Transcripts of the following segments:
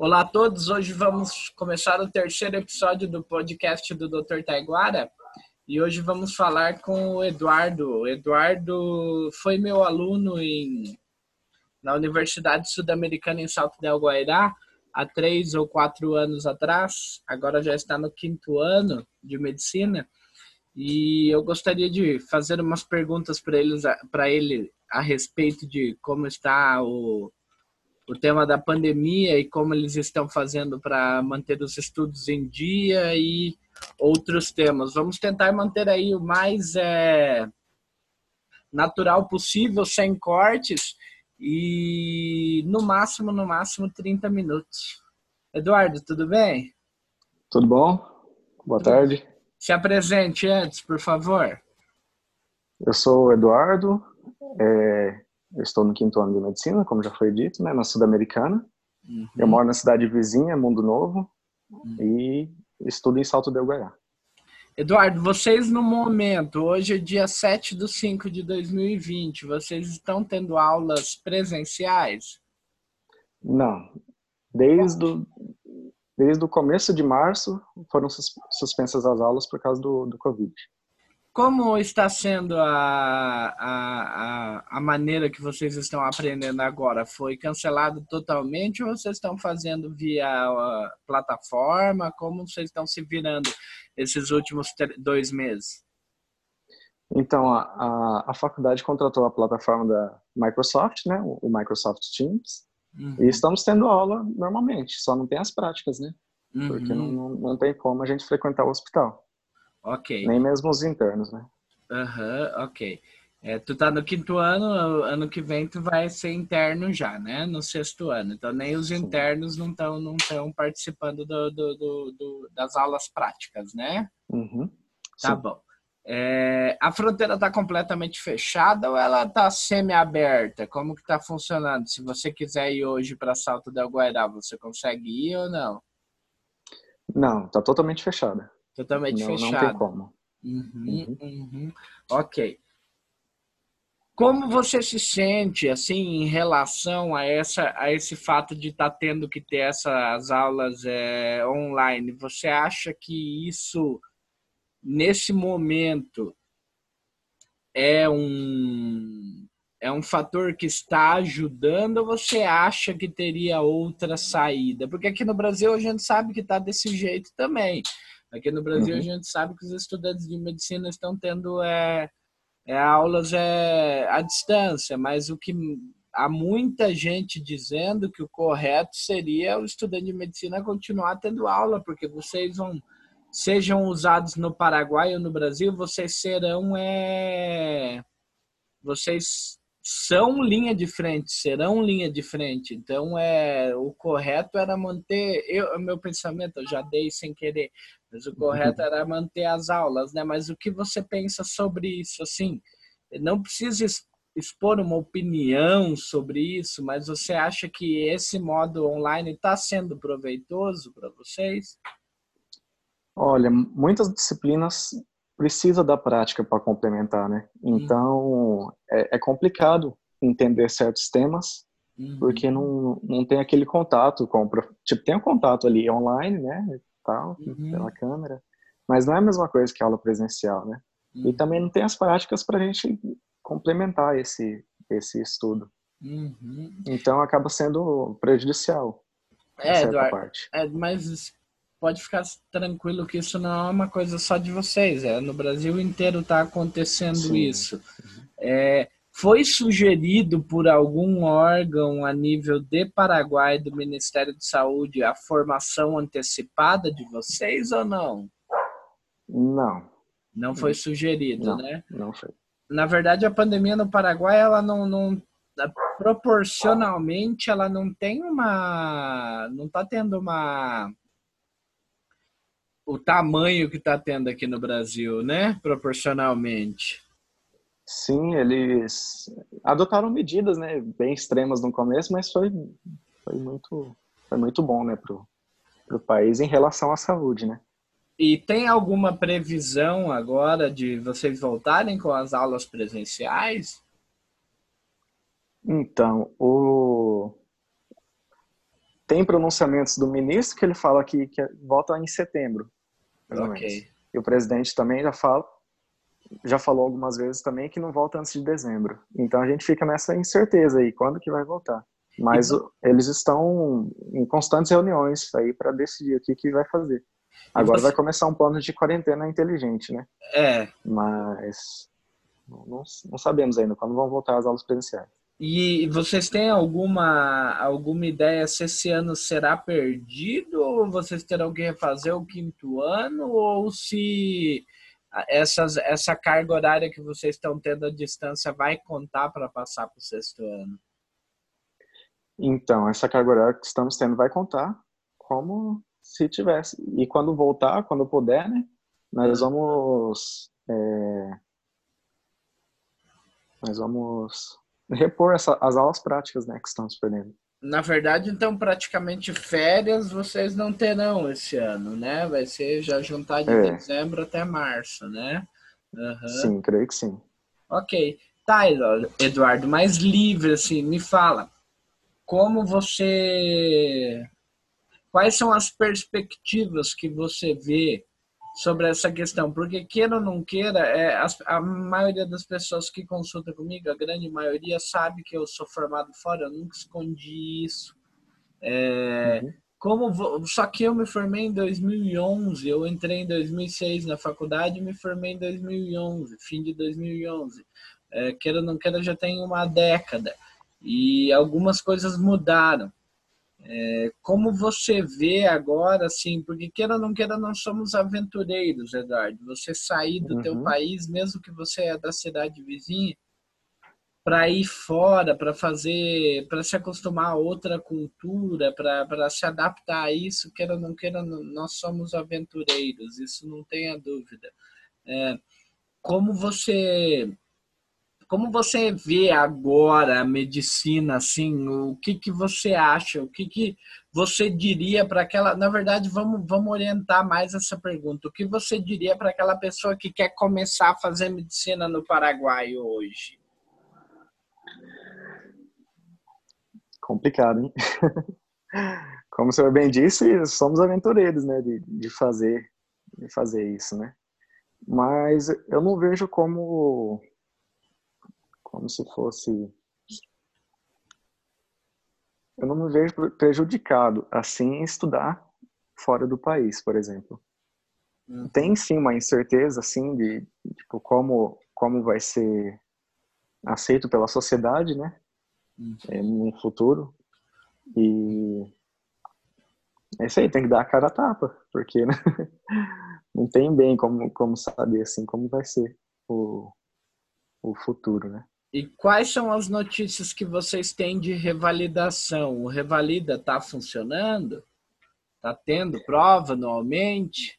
Olá a todos, hoje vamos começar o terceiro episódio do podcast do Dr. Taiguara e hoje vamos falar com o Eduardo. O Eduardo foi meu aluno em, na Universidade Sul-Americana em Salto del Guairá há três ou quatro anos atrás, agora já está no quinto ano de medicina e eu gostaria de fazer umas perguntas para ele a respeito de como está o o tema da pandemia e como eles estão fazendo para manter os estudos em dia e outros temas. Vamos tentar manter aí o mais é, natural possível, sem cortes e no máximo, no máximo 30 minutos. Eduardo, tudo bem? Tudo bom? Boa tarde. Se apresente antes, por favor. Eu sou o Eduardo, é, eu estou no quinto ano de medicina, como já foi dito, né, na Sul-Americana. Uhum. Eu moro na cidade vizinha, Mundo Novo, uhum. e estudo em Salto del Guaiá. Eduardo, vocês no momento, hoje é dia 7 de 5 de 2020, vocês estão tendo aulas presenciais? Não. Desde o, desde o começo de março foram suspensas as aulas por causa do, do Covid. Como está sendo a, a, a, maneira que vocês estão aprendendo agora? Foi cancelado totalmente ou vocês estão fazendo via plataforma? Como vocês estão se virando esses últimos dois meses? Então, a, a, a, faculdade contratou a plataforma da Microsoft, né, o Microsoft Teams, uhum. e estamos tendo aula normalmente, só não tem as práticas, né? Porque uhum. não, não tem como a gente frequentar o hospital. Ok. Nem mesmo os internos, né? Aham, uhum, ok. É, tu tá no quinto ano, ano que vem tu vai ser interno já, né? No sexto ano. Então nem os internos não estão não tão participando do, do, do, do, das aulas práticas, né? Uhum. Tá Sim. bom. É, a fronteira está completamente fechada ou ela está semi-aberta? Como que está funcionando? Se você quiser ir hoje para Salto del Guairá, você consegue ir ou não? Não, está totalmente fechada. Totalmente não, fechado. Não tem como. Uhum, uhum. Uhum. Ok. Como você se sente assim em relação a essa a esse fato de estar tá tendo que ter essas aulas é, online? Você acha que isso nesse momento é um é um fator que está ajudando ou você acha que teria outra saída? Porque aqui no Brasil a gente sabe que está desse jeito também. Aqui no Brasil uhum. a gente sabe que os estudantes de medicina estão tendo é, é, aulas é, à distância, mas o que há muita gente dizendo que o correto seria o estudante de medicina continuar tendo aula, porque vocês vão sejam usados no Paraguai ou no Brasil, vocês serão é, vocês são linha de frente, serão linha de frente. Então, é o correto era manter, eu, meu pensamento, eu já dei sem querer, mas o correto era manter as aulas, né? Mas o que você pensa sobre isso? Assim, não precisa expor uma opinião sobre isso, mas você acha que esse modo online está sendo proveitoso para vocês? Olha, muitas disciplinas precisa da prática para complementar, né? Então, uhum. é, é, complicado entender certos temas, uhum. porque não, não tem aquele contato com o Tipo, tem um contato ali online, né? Tal, uhum. pela câmera, mas não é a mesma coisa que aula presencial, né? E uhum. também não tem as práticas para a gente complementar esse, esse estudo. Uhum. Então, acaba sendo prejudicial. É, Eduardo, parte. é, mas pode ficar tranquilo que isso não é uma coisa só de vocês, é no Brasil inteiro está acontecendo Sim. isso. É, foi sugerido por algum órgão a nível de Paraguai do Ministério de Saúde a formação antecipada de vocês ou não? Não. Não foi sugerido, não, né? Não foi. Na verdade, a pandemia no Paraguai, ela não, não proporcionalmente, ela não tem uma, não está tendo uma o tamanho que está tendo aqui no Brasil, né? Proporcionalmente. Sim, eles adotaram medidas, né, bem extremas no começo, mas foi, foi muito, foi muito bom, né, pro, pro país em relação à saúde, né? E tem alguma previsão agora de vocês voltarem com as aulas presenciais? Então, o tem pronunciamentos do ministro que ele fala que, que volta em setembro. Ok. E o presidente também já fala, já falou algumas vezes também que não volta antes de dezembro. Então a gente fica nessa incerteza aí, quando que vai voltar. Mas então, eles estão em constantes reuniões aí para decidir o que, que vai fazer. Agora você... vai começar um plano de quarentena inteligente, né? É. Mas não, não sabemos ainda quando vão voltar as aulas presenciais. E vocês têm alguma, alguma ideia se esse ano será perdido ou vocês terão que refazer o quinto ano ou se essas, essa carga horária que vocês estão tendo à distância vai contar para passar para o sexto ano? Então, essa carga horária que estamos tendo vai contar como se tivesse. E quando voltar, quando puder, né, nós vamos... É, nós vamos repor essa, as aulas práticas né, que estamos perdendo. Na verdade, então, praticamente férias vocês não terão esse ano, né? Vai ser já juntar de é. dezembro até março, né? Uhum. Sim, creio que sim. Ok. Tá, Eduardo, mais livre, assim, me fala. Como você... Quais são as perspectivas que você vê sobre essa questão, porque queira ou não queira, é, a, a, maioria das pessoas que consulta comigo, a grande maioria, sabe que eu sou formado fora, eu nunca escondi isso. É, uhum. como Só que eu me formei em 2011, eu entrei em 2006 na faculdade e me formei em 2011, fim de 2011. É, queira ou não queira, já tem uma década. E algumas coisas mudaram. É, como você vê agora, assim, porque queira ou não queira, nós somos aventureiros, Eduardo. Você sair do uhum. teu país, mesmo que você é da cidade vizinha, para ir fora, para fazer, para se acostumar a outra cultura, para se adaptar a isso, queira ou não queira, nós somos aventureiros, isso não tenha dúvida. É, como você como você vê agora a medicina, assim, o que, que você acha? O que, que você diria para aquela... Na verdade, vamos, vamos orientar mais essa pergunta. O que você diria para aquela pessoa que quer começar a fazer medicina no Paraguai hoje? Complicado, hein? Como o senhor bem disse, somos aventureiros, né, de, de fazer de fazer isso, né? Mas eu não vejo como como se fosse. Eu não me vejo prejudicado assim em estudar fora do país, por exemplo. Uhum. Tem sim uma incerteza assim de tipo como como vai ser aceito pela sociedade, né? Uhum. No futuro. E é isso aí, tem que dar a cara a tapa, porque né? não tem bem como, como saber assim como vai ser o, o futuro, né? E quais são as notícias que vocês têm de revalidação? O Revalida está funcionando? Está tendo prova anualmente?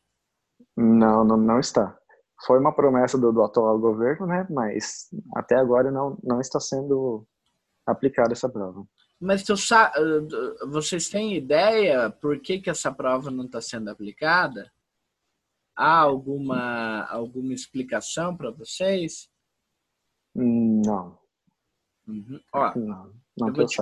Não, não, não está. Foi uma promessa do, do atual governo, né? Mas até agora não, não está sendo aplicada essa prova. Mas tu sabe, vocês têm ideia por que, que essa prova não está sendo aplicada? Há alguma, alguma explicação para vocês? Não. Uhum. Ó, não, não eu, vou te,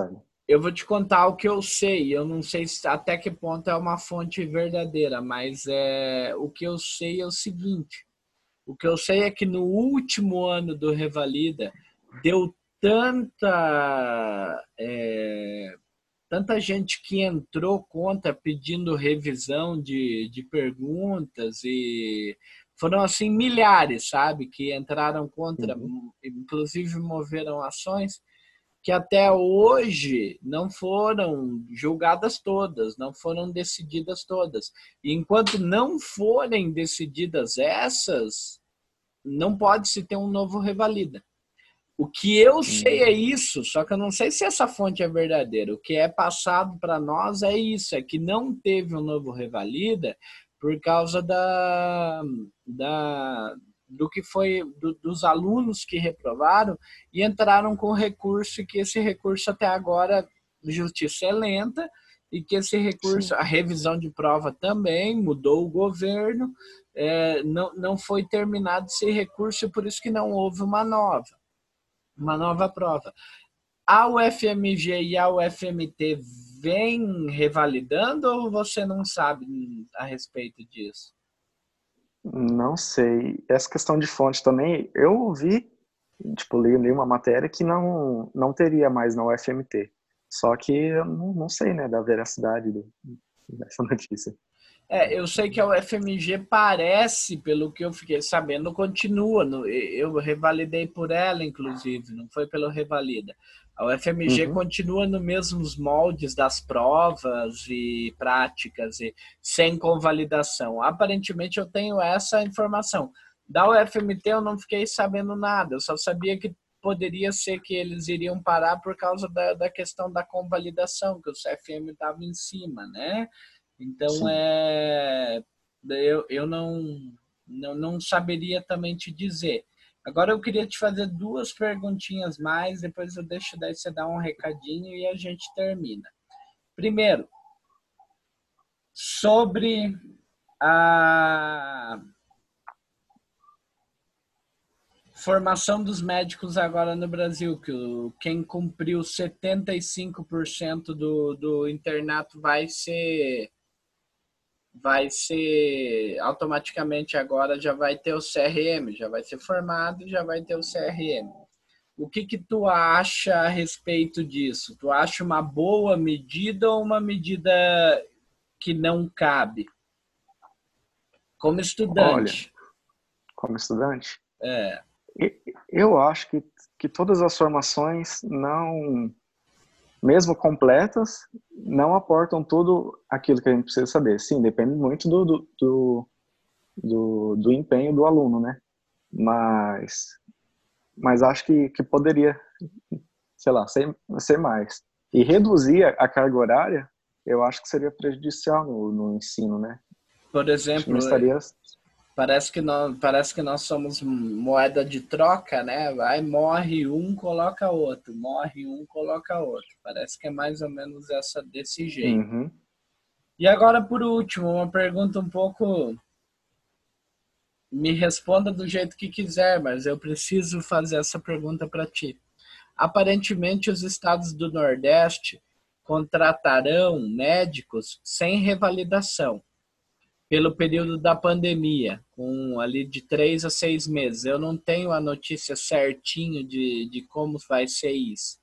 eu vou te contar o que eu sei. Eu não sei até que ponto é uma fonte verdadeira, mas é, o que eu sei é o seguinte. O que eu sei é que no último ano do Revalida deu tanta é, tanta gente que entrou conta pedindo revisão de, de perguntas e foram assim milhares, sabe, que entraram contra, uhum. inclusive moveram ações que até hoje não foram julgadas todas, não foram decididas todas. E enquanto não forem decididas essas, não pode se ter um novo revalida. O que eu sei é isso, só que eu não sei se essa fonte é verdadeira. O que é passado para nós é isso, é que não teve um novo revalida por causa da, da do que foi do, dos alunos que reprovaram e entraram com recurso e que esse recurso até agora justiça é lenta e que esse recurso, Sim. a revisão de prova também mudou o governo, é, não, não foi terminado esse recurso e por isso que não houve uma nova, uma nova prova. A UFMG e a UFMT vem revalidando ou você não sabe a respeito disso? Não sei. Essa questão de fonte também, eu ouvi, tipo, li, li uma matéria que não, não teria mais na UFMT. Só que eu não, não sei, né, da veracidade dessa notícia. É, eu sei que a UFMG parece, pelo que eu fiquei sabendo, continua. No, eu revalidei por ela, inclusive, não foi pelo Revalida. A UFMG uhum. continua nos mesmos moldes das provas e práticas, e sem convalidação. Aparentemente, eu tenho essa informação. Da UFMT, eu não fiquei sabendo nada, eu só sabia que poderia ser que eles iriam parar por causa da, da questão da convalidação, que o CFM estava em cima, né? Então, Sim. é, eu, eu não, não, não saberia também te dizer. Agora eu queria te fazer duas perguntinhas mais, depois eu deixo daí você dar um recadinho e a gente termina. Primeiro, sobre a formação dos médicos agora no Brasil, que quem cumpriu 75% do, do internato vai ser vai ser automaticamente agora já vai ter o CRM, já vai ser formado, já vai ter o CRM. O que que tu acha a respeito disso? Tu acha uma boa medida ou uma medida que não cabe? Como estudante. Olha, como estudante? É. Eu acho que, que todas as formações não mesmo completas, não aportam tudo aquilo que a gente precisa saber. Sim, depende muito do, do, do, do, do empenho do aluno, né? Mas, mas acho que, que poderia, sei lá, ser, ser mais. E reduzir a carga horária, eu acho que seria prejudicial no, no ensino, né? Por exemplo, estaria Parece que, nós, parece que nós somos moeda de troca, né? Vai, morre um, coloca outro. Morre um, coloca outro. Parece que é mais ou menos essa desse jeito. Uhum. E agora, por último, uma pergunta um pouco. Me responda do jeito que quiser, mas eu preciso fazer essa pergunta para ti. Aparentemente, os estados do Nordeste contratarão médicos sem revalidação pelo período da pandemia, com ali de três a seis meses. Eu não tenho a notícia certinho de, de como vai ser isso.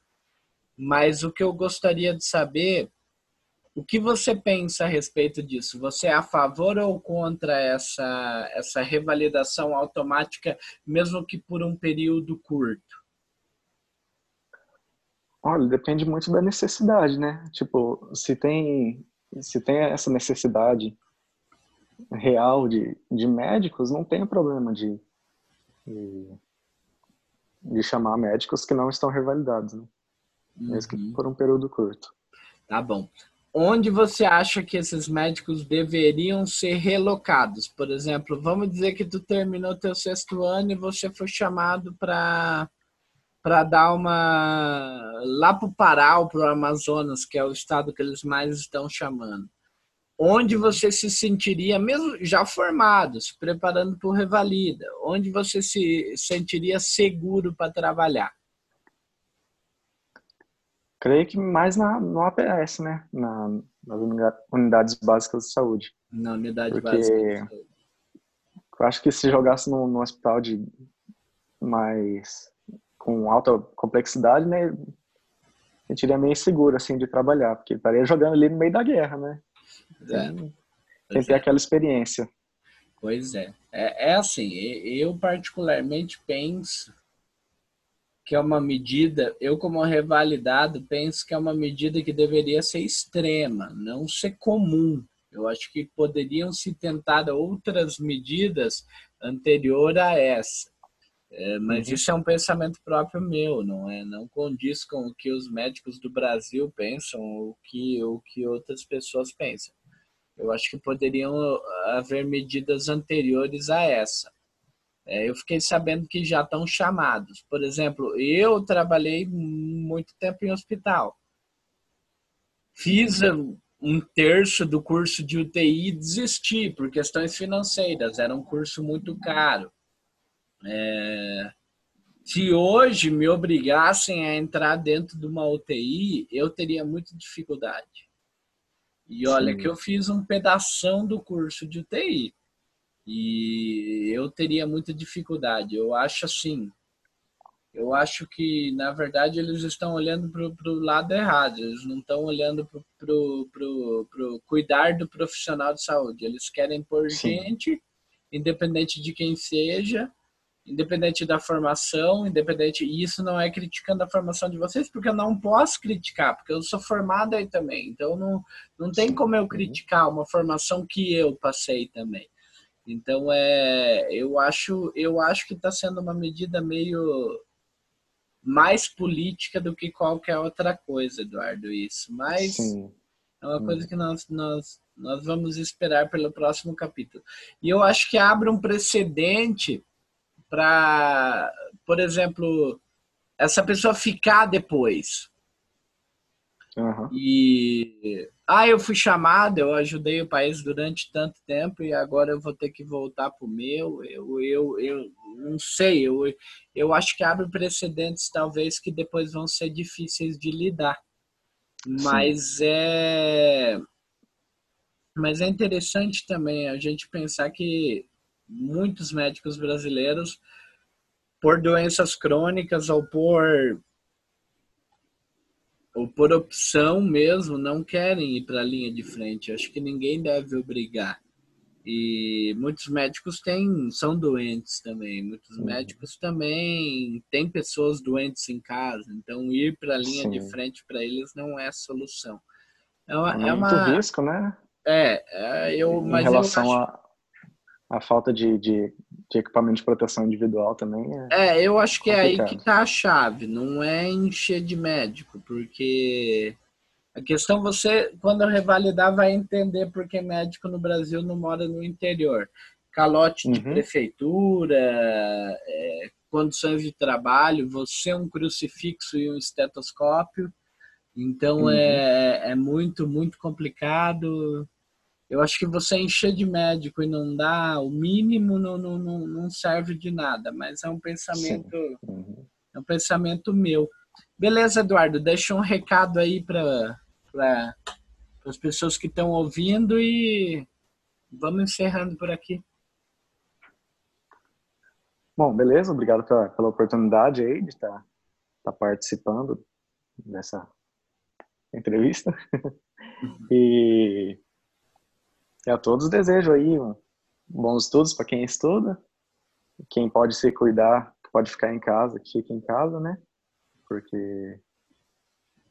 Mas o que eu gostaria de saber, o que você pensa a respeito disso? Você é a favor ou contra essa, essa revalidação automática, mesmo que por um período curto? Olha, depende muito da necessidade, né? Tipo, se tem, se tem essa necessidade real de, de médicos, não tem problema de, de, chamar médicos que não estão revalidados, né? mesmo que uhum. por um período curto. Tá bom. Onde você acha que esses médicos deveriam ser relocados? Por exemplo, vamos dizer que tu terminou teu sexto ano e você foi chamado para para dar uma lá para o Pará ou para o Amazonas, que é o estado que eles mais estão chamando onde você se sentiria, mesmo já formado, se preparando para o Revalida, onde você se sentiria seguro para trabalhar? Creio que mais na, no APS, né? Na, nas unidades básicas de saúde. Na unidade Porque básica de saúde. Eu acho que se jogasse no hospital de mais com alta complexidade, né? Sentiria meio inseguro, assim, de trabalhar, porque estaria jogando ali no meio da guerra, né? É. Tem que ter aquela experiência. Pois é. é. É assim, eu particularmente penso que é uma medida, eu como revalidado penso que é uma medida que deveria ser extrema, não ser comum. Eu acho que poderiam se tentar outras medidas anterior a essa. É, mas uhum. isso é um pensamento próprio meu, não é? Não condiz com o que os médicos do Brasil pensam, o que o que outras pessoas pensam. Eu acho que poderiam haver medidas anteriores a essa. É, eu fiquei sabendo que já estão chamados. Por exemplo, eu trabalhei muito tempo em hospital. Fiz um terço do curso de UTI e desisti por questões financeiras. Era um curso muito caro. É, se hoje me obrigassem a entrar dentro de uma UTI, eu teria muita dificuldade E olha Sim. que eu fiz um pedação do curso de UTI. E eu teria muita dificuldade. Eu acho assim, eu acho que, na verdade, eles estão olhando para o lado errado. Eles não estão olhando para o cuidar do profissional de saúde. Eles querem pôr Sim. gente, independente de quem seja, independente da formação, independente. E isso não é criticando a formação de vocês, porque eu não posso criticar, porque eu sou formado aí também. Então não, não tem como eu uhum. criticar uma formação que eu passei também. Então é, eu acho, eu acho que está sendo uma medida meio mais política do que qualquer outra coisa, Eduardo, isso. Mas Sim. é uma coisa que nós, nós, nós vamos esperar pelo próximo capítulo. E eu acho que abre um precedente para, por exemplo, essa pessoa ficar depois. Uhum. E ah, eu fui chamado, eu ajudei o país durante tanto tempo e agora eu vou ter que voltar para o meu. Eu, eu, eu não sei, eu, eu acho que abre precedentes talvez que depois vão ser difíceis de lidar. Mas Sim. é mas é interessante também a gente pensar que muitos médicos brasileiros, por doenças crônicas ou por ou por opção mesmo, não querem ir para a linha de frente. Acho que ninguém deve obrigar. E muitos médicos têm, são doentes também. Muitos uhum. médicos também têm pessoas doentes em casa. Então, ir para a linha Sim. de frente para eles não é solução. É, uma, é, é muito uma... risco, né? É, é eu, em relação eu acho... a, a falta de, de, de, equipamento de proteção individual também. É, é eu acho que complicado. é aí que está a chave, não é encher de médico, porque a questão você, quando revalidar, vai entender porque médico no Brasil não mora no interior. Calote de uhum. prefeitura, é, condições de trabalho, você é um crucifixo e um estetoscópio. Então uhum. é, é muito, muito complicado. Eu acho que você encher de médico e não dar o mínimo não, não, não serve de nada, mas é um pensamento, uhum. é um pensamento meu. Beleza, Eduardo, deixa um recado aí para para as pessoas que estão ouvindo e vamos encerrando por aqui. Bom, beleza, obrigado pela, pela oportunidade aí de estar tá, tá participando dessa entrevista. E e a todos desejo aí um, bons estudos para quem estuda. Quem pode se cuidar, pode ficar em casa, que fique em casa, né? Porque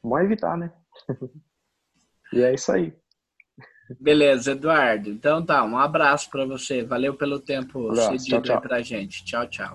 bom evitar, né? e é isso aí. Beleza, Eduardo. Então tá, um abraço para você. Valeu pelo tempo um cedido para gente. Tchau, tchau.